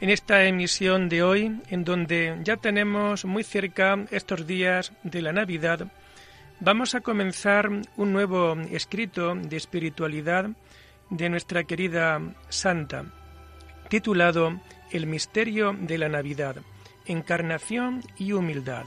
En esta emisión de hoy, en donde ya tenemos muy cerca estos días de la Navidad, vamos a comenzar un nuevo escrito de espiritualidad de nuestra querida Santa, titulado El misterio de la Navidad, encarnación y humildad.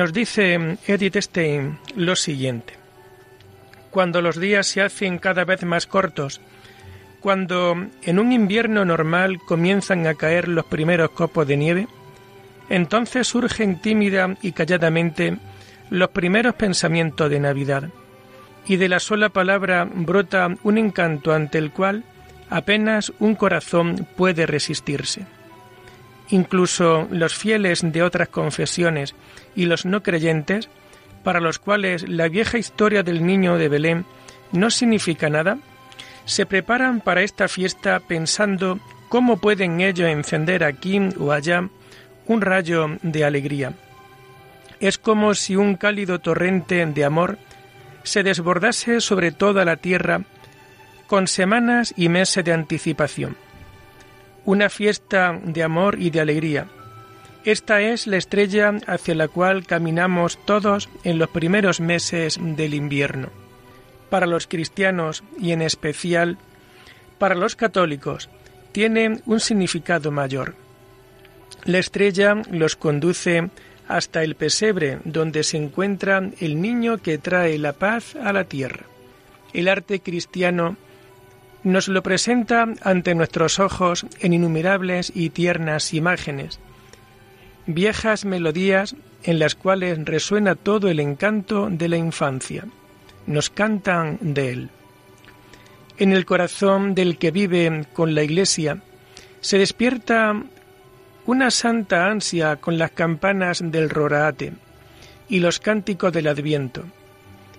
Nos dice Edith Stein lo siguiente. Cuando los días se hacen cada vez más cortos, cuando en un invierno normal comienzan a caer los primeros copos de nieve, entonces surgen tímida y calladamente los primeros pensamientos de Navidad, y de la sola palabra brota un encanto ante el cual apenas un corazón puede resistirse. Incluso los fieles de otras confesiones y los no creyentes, para los cuales la vieja historia del niño de Belén no significa nada, se preparan para esta fiesta pensando cómo pueden ellos encender aquí o allá un rayo de alegría. Es como si un cálido torrente de amor se desbordase sobre toda la tierra con semanas y meses de anticipación una fiesta de amor y de alegría. Esta es la estrella hacia la cual caminamos todos en los primeros meses del invierno. Para los cristianos y en especial para los católicos tiene un significado mayor. La estrella los conduce hasta el pesebre donde se encuentra el niño que trae la paz a la tierra. El arte cristiano nos lo presenta ante nuestros ojos en innumerables y tiernas imágenes, viejas melodías en las cuales resuena todo el encanto de la infancia. Nos cantan de él. En el corazón del que vive con la Iglesia se despierta una santa ansia con las campanas del roraate y los cánticos del Adviento,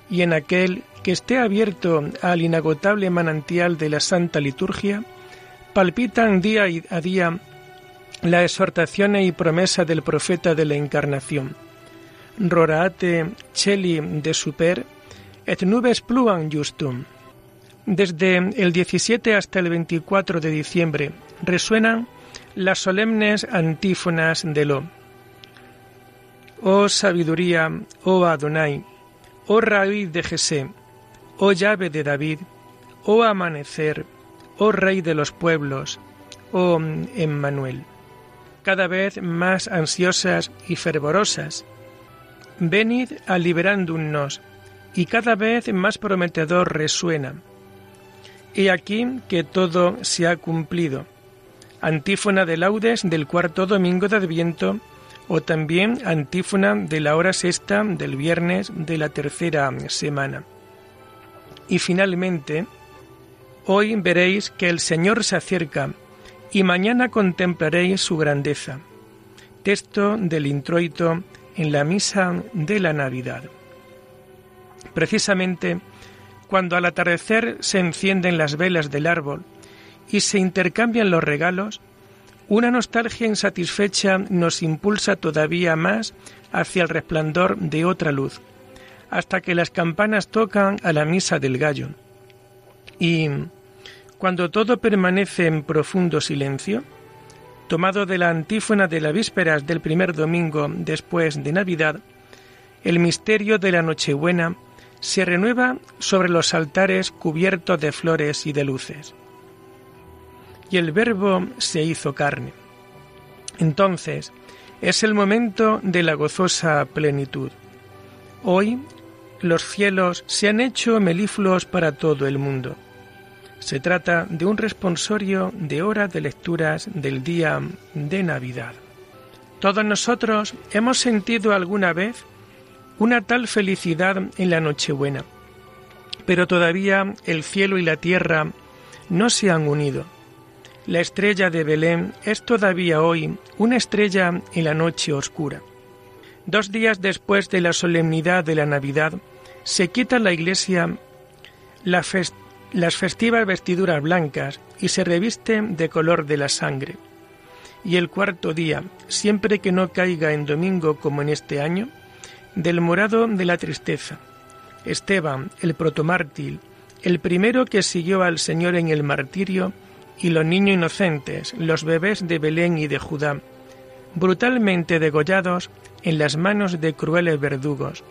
y en aquel que esté abierto al inagotable manantial de la Santa Liturgia, palpitan día a día la exhortación y promesa del profeta de la Encarnación. Roraate celi de super et nubes pluan justum. Desde el 17 hasta el 24 de diciembre resuenan las solemnes antífonas de Lo. Oh sabiduría, oh Adonai, oh raíz de Jesé, oh llave de David, oh amanecer, oh rey de los pueblos, oh Emmanuel, cada vez más ansiosas y fervorosas. Venid a liberándonos, y cada vez más prometedor resuena. He aquí que todo se ha cumplido. Antífona de laudes del cuarto domingo de Adviento, o también antífona de la hora sexta del viernes de la tercera semana. Y finalmente, hoy veréis que el Señor se acerca y mañana contemplaréis su grandeza. Texto del introito en la misa de la Navidad. Precisamente cuando al atardecer se encienden las velas del árbol y se intercambian los regalos, una nostalgia insatisfecha nos impulsa todavía más hacia el resplandor de otra luz, hasta que las campanas tocan a la misa del gallo. Y cuando todo permanece en profundo silencio, tomado de la antífona de las vísperas del primer domingo después de Navidad, el misterio de la Nochebuena se renueva sobre los altares cubiertos de flores y de luces. Y el Verbo se hizo carne. Entonces es el momento de la gozosa plenitud. Hoy los cielos se han hecho melifluos para todo el mundo. Se trata de un responsorio de hora de lecturas del día de Navidad. Todos nosotros hemos sentido alguna vez una tal felicidad en la Nochebuena, pero todavía el cielo y la tierra no se han unido. La estrella de Belén es todavía hoy una estrella en la noche oscura. Dos días después de la solemnidad de la Navidad, se quita la iglesia las festivas vestiduras blancas y se reviste de color de la sangre. Y el cuarto día, siempre que no caiga en domingo como en este año, del morado de la tristeza. Esteban, el protomártir, el primero que siguió al Señor en el martirio, y los niños inocentes, los bebés de Belén y de Judá, brutalmente degollados en las manos de crueles verdugos,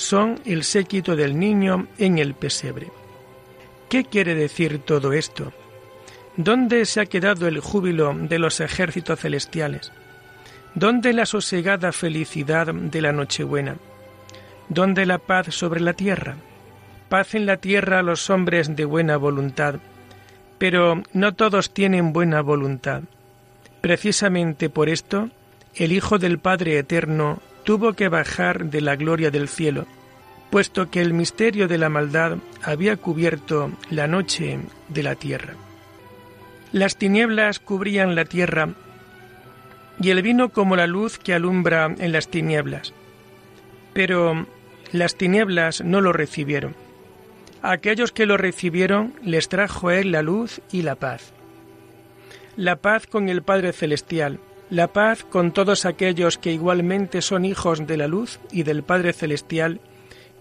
son el séquito del niño en el pesebre. ¿Qué quiere decir todo esto? ¿Dónde se ha quedado el júbilo de los ejércitos celestiales? ¿Dónde la sosegada felicidad de la Nochebuena? ¿Dónde la paz sobre la tierra? Paz en la tierra a los hombres de buena voluntad, pero no todos tienen buena voluntad. Precisamente por esto, el Hijo del Padre Eterno tuvo que bajar de la gloria del cielo, puesto que el misterio de la maldad había cubierto la noche de la tierra. Las tinieblas cubrían la tierra y él vino como la luz que alumbra en las tinieblas. Pero las tinieblas no lo recibieron. A aquellos que lo recibieron les trajo él la luz y la paz. La paz con el Padre Celestial, la paz con todos aquellos que igualmente son hijos de la luz y del Padre Celestial,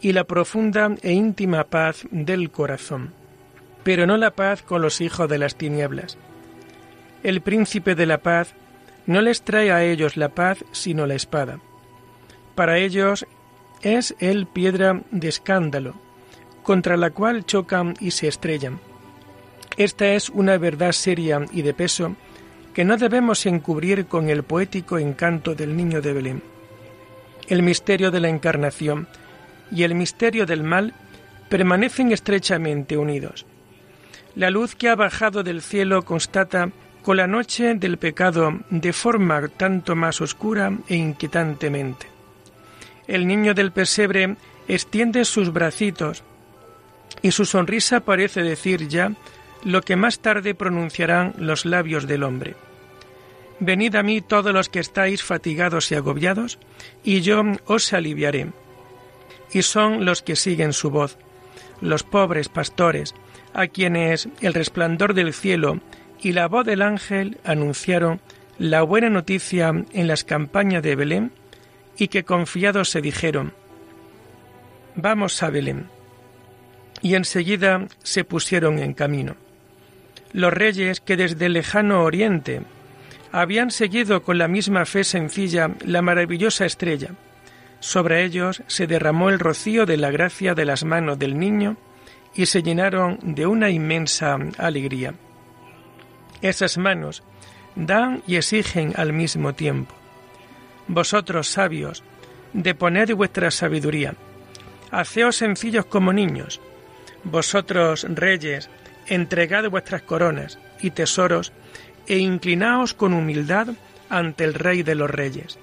y la profunda e íntima paz del corazón pero no la paz con los hijos de las tinieblas. El príncipe de la paz no les trae a ellos la paz sino la espada. Para ellos es el piedra de escándalo, contra la cual chocan y se estrellan. Esta es una verdad seria y de peso que no debemos encubrir con el poético encanto del niño de Belén. El misterio de la encarnación y el misterio del mal permanecen estrechamente unidos. La luz que ha bajado del cielo constata con la noche del pecado de forma tanto más oscura e inquietantemente. El niño del pesebre extiende sus bracitos y su sonrisa parece decir ya lo que más tarde pronunciarán los labios del hombre. Venid a mí todos los que estáis fatigados y agobiados, y yo os aliviaré. Y son los que siguen su voz, los pobres pastores, a quienes el resplandor del cielo y la voz del ángel anunciaron la buena noticia en las campañas de Belén y que confiados se dijeron, Vamos a Belén. Y enseguida se pusieron en camino. Los reyes que desde el lejano oriente habían seguido con la misma fe sencilla la maravillosa estrella, sobre ellos se derramó el rocío de la gracia de las manos del niño y se llenaron de una inmensa alegría. Esas manos dan y exigen al mismo tiempo. Vosotros, sabios, deponed vuestra sabiduría. Haceos sencillos como niños. Vosotros, reyes, entregad vuestras coronas y tesoros e inclinaos con humildad ante el Rey de los Reyes.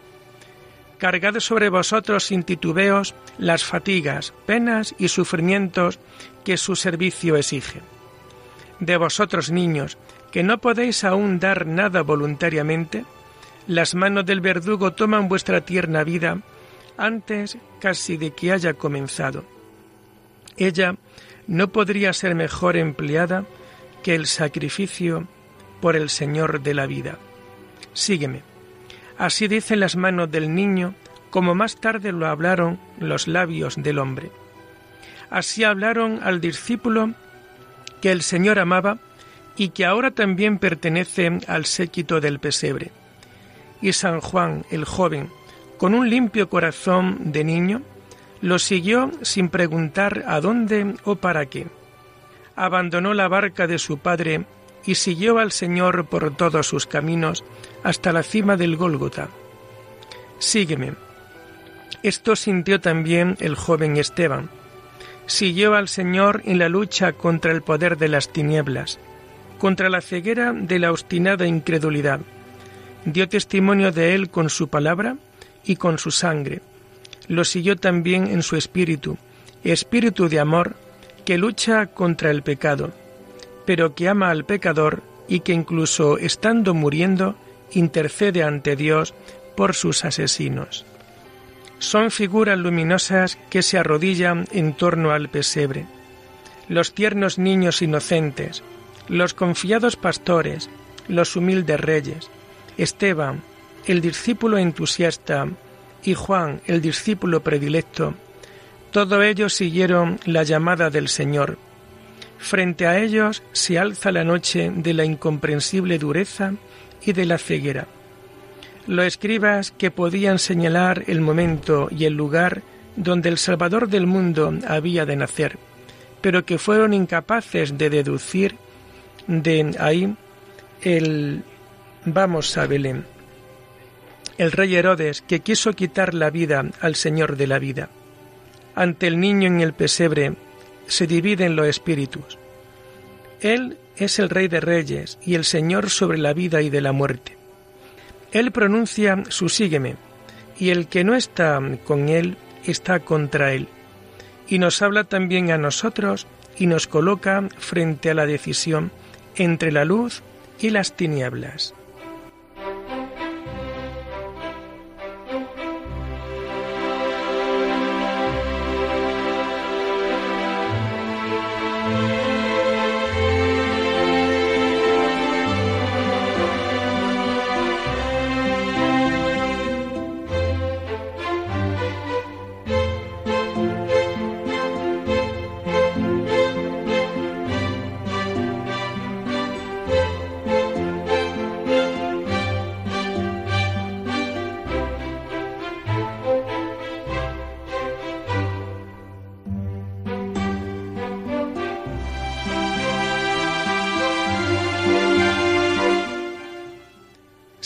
Cargad sobre vosotros sin titubeos las fatigas, penas y sufrimientos que su servicio exige. De vosotros, niños, que no podéis aún dar nada voluntariamente, las manos del verdugo toman vuestra tierna vida antes casi de que haya comenzado. Ella no podría ser mejor empleada que el sacrificio por el Señor de la vida. Sígueme. Así dicen las manos del niño, como más tarde lo hablaron los labios del hombre. Así hablaron al discípulo que el Señor amaba y que ahora también pertenece al séquito del pesebre. Y San Juan, el joven, con un limpio corazón de niño, lo siguió sin preguntar a dónde o para qué. Abandonó la barca de su padre y siguió al Señor por todos sus caminos hasta la cima del Gólgota. Sígueme. Esto sintió también el joven Esteban. Siguió al Señor en la lucha contra el poder de las tinieblas, contra la ceguera de la obstinada incredulidad, dio testimonio de él con su palabra y con su sangre. Lo siguió también en su espíritu, espíritu de amor que lucha contra el pecado, pero que ama al pecador y que incluso estando muriendo, intercede ante Dios por sus asesinos. Son figuras luminosas que se arrodillan en torno al pesebre. Los tiernos niños inocentes, los confiados pastores, los humildes reyes, Esteban, el discípulo entusiasta, y Juan, el discípulo predilecto, todos ellos siguieron la llamada del Señor. Frente a ellos se alza la noche de la incomprensible dureza y de la ceguera. Los escribas que podían señalar el momento y el lugar donde el Salvador del mundo había de nacer, pero que fueron incapaces de deducir de ahí el vamos a Belén. El rey Herodes, que quiso quitar la vida al Señor de la vida. Ante el niño en el pesebre se dividen los espíritus. Él es el rey de reyes y el Señor sobre la vida y de la muerte. Él pronuncia su sígueme, y el que no está con él está contra él. Y nos habla también a nosotros y nos coloca frente a la decisión entre la luz y las tinieblas.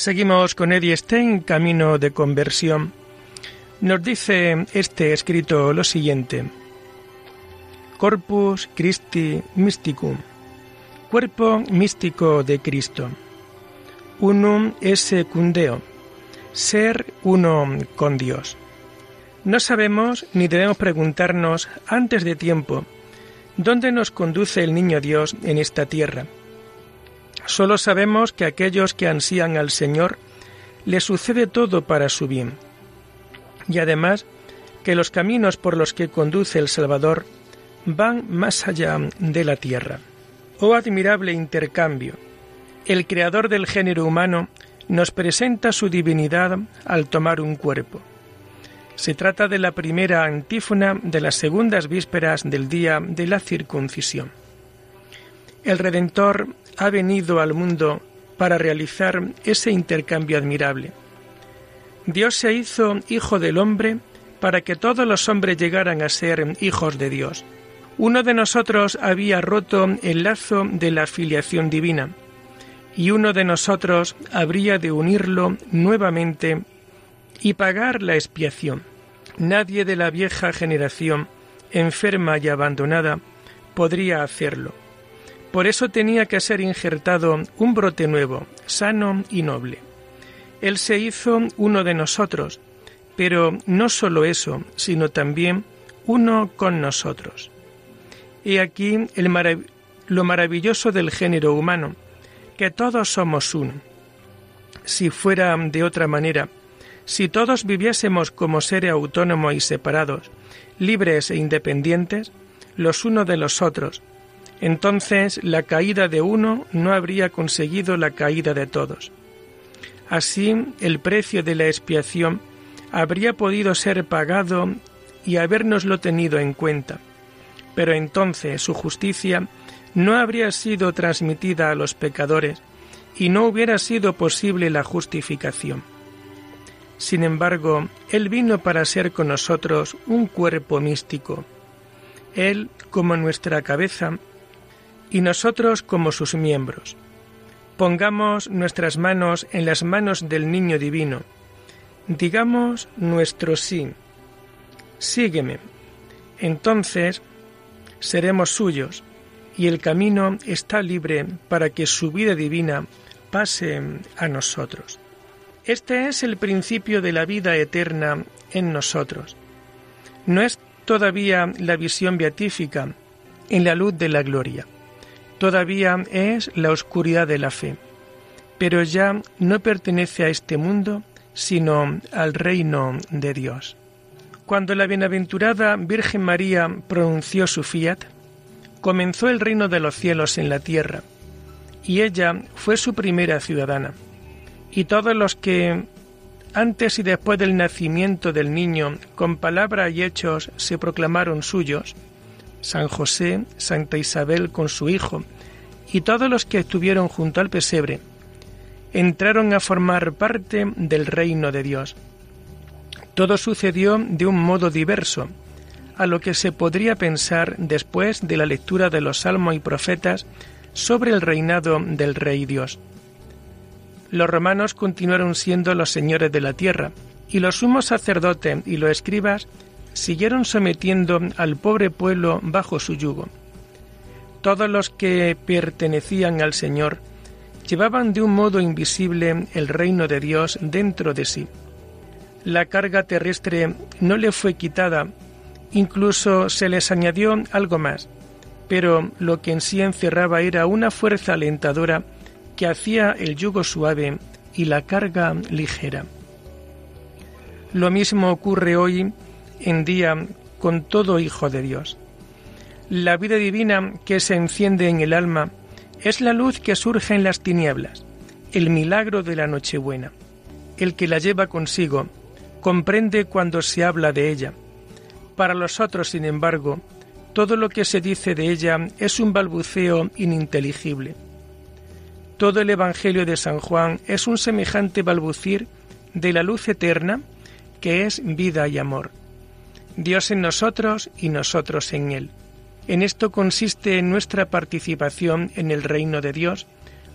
Seguimos con Eddie Stein, Camino de Conversión. Nos dice este escrito lo siguiente. Corpus Christi Mysticum. Cuerpo místico de Cristo. Unum esse cundeo. Ser uno con Dios. No sabemos ni debemos preguntarnos antes de tiempo dónde nos conduce el niño Dios en esta tierra Solo sabemos que aquellos que ansían al Señor le sucede todo para su bien. Y además que los caminos por los que conduce el Salvador van más allá de la tierra. Oh admirable intercambio. El creador del género humano nos presenta su divinidad al tomar un cuerpo. Se trata de la primera antífona de las segundas vísperas del día de la circuncisión. El Redentor ha venido al mundo para realizar ese intercambio admirable. Dios se hizo hijo del hombre para que todos los hombres llegaran a ser hijos de Dios. Uno de nosotros había roto el lazo de la filiación divina y uno de nosotros habría de unirlo nuevamente y pagar la expiación. Nadie de la vieja generación, enferma y abandonada, podría hacerlo. Por eso tenía que ser injertado un brote nuevo, sano y noble. Él se hizo uno de nosotros, pero no solo eso, sino también uno con nosotros. He aquí lo maravilloso del género humano, que todos somos uno. Si fuera de otra manera, si todos viviésemos como seres autónomos y separados, libres e independientes, los unos de los otros, entonces la caída de uno no habría conseguido la caída de todos. Así, el precio de la expiación habría podido ser pagado y habérnoslo tenido en cuenta, pero entonces su justicia no habría sido transmitida a los pecadores y no hubiera sido posible la justificación. Sin embargo, Él vino para ser con nosotros un cuerpo místico. Él, como nuestra cabeza, y nosotros como sus miembros. Pongamos nuestras manos en las manos del niño divino. Digamos nuestro sí. Sígueme. Entonces seremos suyos y el camino está libre para que su vida divina pase a nosotros. Este es el principio de la vida eterna en nosotros. No es todavía la visión beatífica en la luz de la gloria. Todavía es la oscuridad de la fe. Pero ya no pertenece a este mundo, sino al reino de Dios. Cuando la bienaventurada Virgen María pronunció su fiat, comenzó el reino de los cielos en la tierra, y ella fue su primera ciudadana. Y todos los que antes y después del nacimiento del niño, con palabra y hechos se proclamaron suyos, San José, Santa Isabel con su hijo, y todos los que estuvieron junto al pesebre, entraron a formar parte del reino de Dios. Todo sucedió de un modo diverso a lo que se podría pensar después de la lectura de los salmos y profetas sobre el reinado del Rey Dios. Los romanos continuaron siendo los señores de la tierra, y los sumos sacerdotes y los escribas siguieron sometiendo al pobre pueblo bajo su yugo. Todos los que pertenecían al Señor llevaban de un modo invisible el reino de Dios dentro de sí la carga terrestre no le fue quitada, incluso se les añadió algo más, pero lo que en sí encerraba era una fuerza alentadora que hacía el yugo suave y la carga ligera. Lo mismo ocurre hoy en día con todo hijo de Dios. La vida divina que se enciende en el alma es la luz que surge en las tinieblas, el milagro de la Nochebuena, el que la lleva consigo comprende cuando se habla de ella. Para los otros, sin embargo, todo lo que se dice de ella es un balbuceo ininteligible. Todo el Evangelio de San Juan es un semejante balbucir de la luz eterna que es vida y amor. Dios en nosotros y nosotros en Él. En esto consiste nuestra participación en el reino de Dios,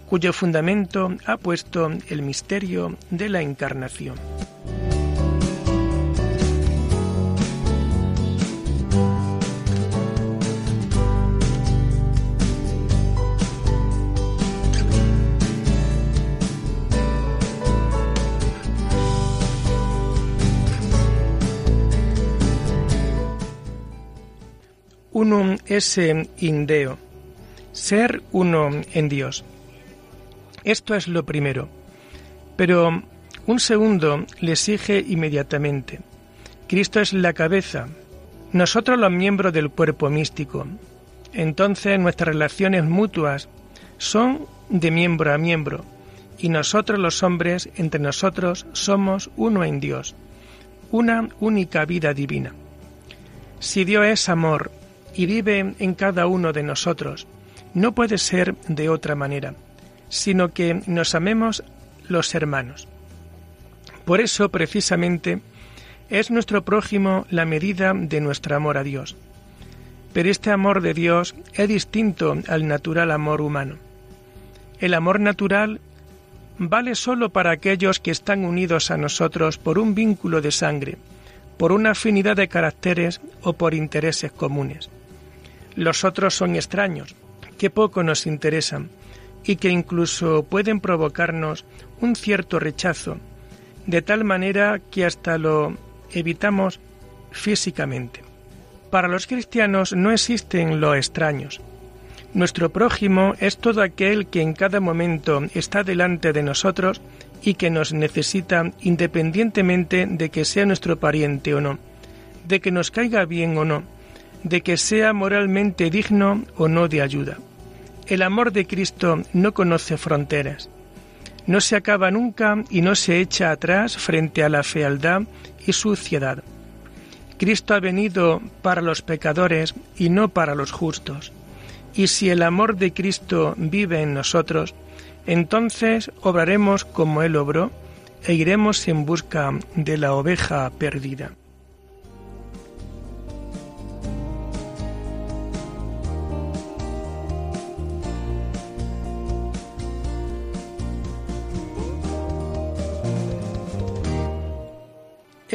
cuyo fundamento ha puesto el misterio de la encarnación. Unum esse in Deo, ser uno en Dios. Esto es lo primero. Pero un segundo le exige inmediatamente. Cristo es la cabeza, nosotros los miembros del cuerpo místico. Entonces nuestras relaciones mutuas son de miembro a miembro, y nosotros los hombres entre nosotros somos uno en Dios, una única vida divina. Si Dios es amor y vive en cada uno de nosotros. No puede ser de otra manera, sino que nos amemos los hermanos. Por eso, precisamente, es nuestro prójimo la medida de nuestro amor a Dios. Pero este amor de Dios es distinto al natural amor humano. El amor natural vale sólo para aquellos que están unidos a nosotros por un vínculo de sangre, por una afinidad de caracteres o por intereses comunes. Los otros son extraños, que poco nos interesan y que incluso pueden provocarnos un cierto rechazo, de tal manera que hasta lo evitamos físicamente. Para los cristianos no existen los extraños. Nuestro prójimo es todo aquel que en cada momento está delante de nosotros y que nos necesita independientemente de que sea nuestro pariente o no, de que nos caiga bien o no, de que sea moralmente digno o no de ayuda. El amor de Cristo no conoce fronteras. No se acaba nunca y no se echa atrás frente a la fealdad y suciedad. Cristo ha venido para los pecadores y no para los justos. Y si el amor de Cristo vive en nosotros, entonces obraremos como Él obró e iremos en busca de la oveja perdida.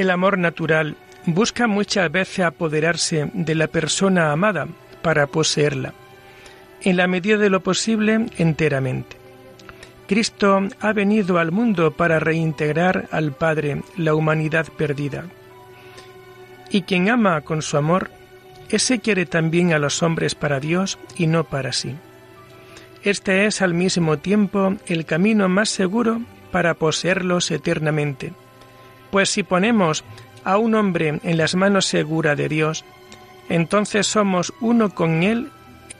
El amor natural busca muchas veces apoderarse de la persona amada para poseerla, en la medida de lo posible enteramente. Cristo ha venido al mundo para reintegrar al Padre la humanidad perdida. Y quien ama con su amor, ese quiere también a los hombres para Dios y no para sí. Este es al mismo tiempo el camino más seguro para poseerlos eternamente, pues si ponemos a un hombre en las manos seguras de Dios, entonces somos uno con Él,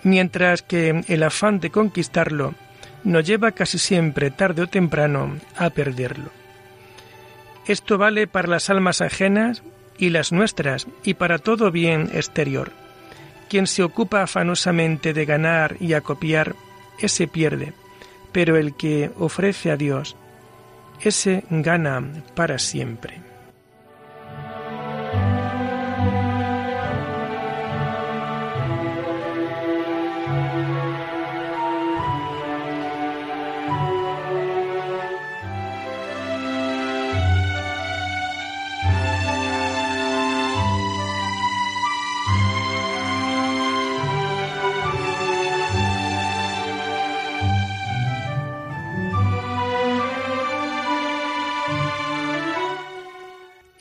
mientras que el afán de conquistarlo nos lleva casi siempre, tarde o temprano, a perderlo. Esto vale para las almas ajenas y las nuestras, y para todo bien exterior. Quien se ocupa afanosamente de ganar y acopiar, ese pierde, pero el que ofrece a Dios, ese gana para siempre.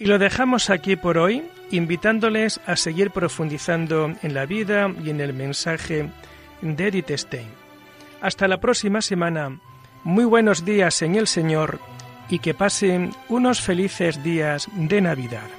Lo dejamos aquí por hoy, invitándoles a seguir profundizando en la vida y en el mensaje de Edith Stein. Hasta la próxima semana. Muy buenos días en el Señor y que pasen unos felices días de Navidad.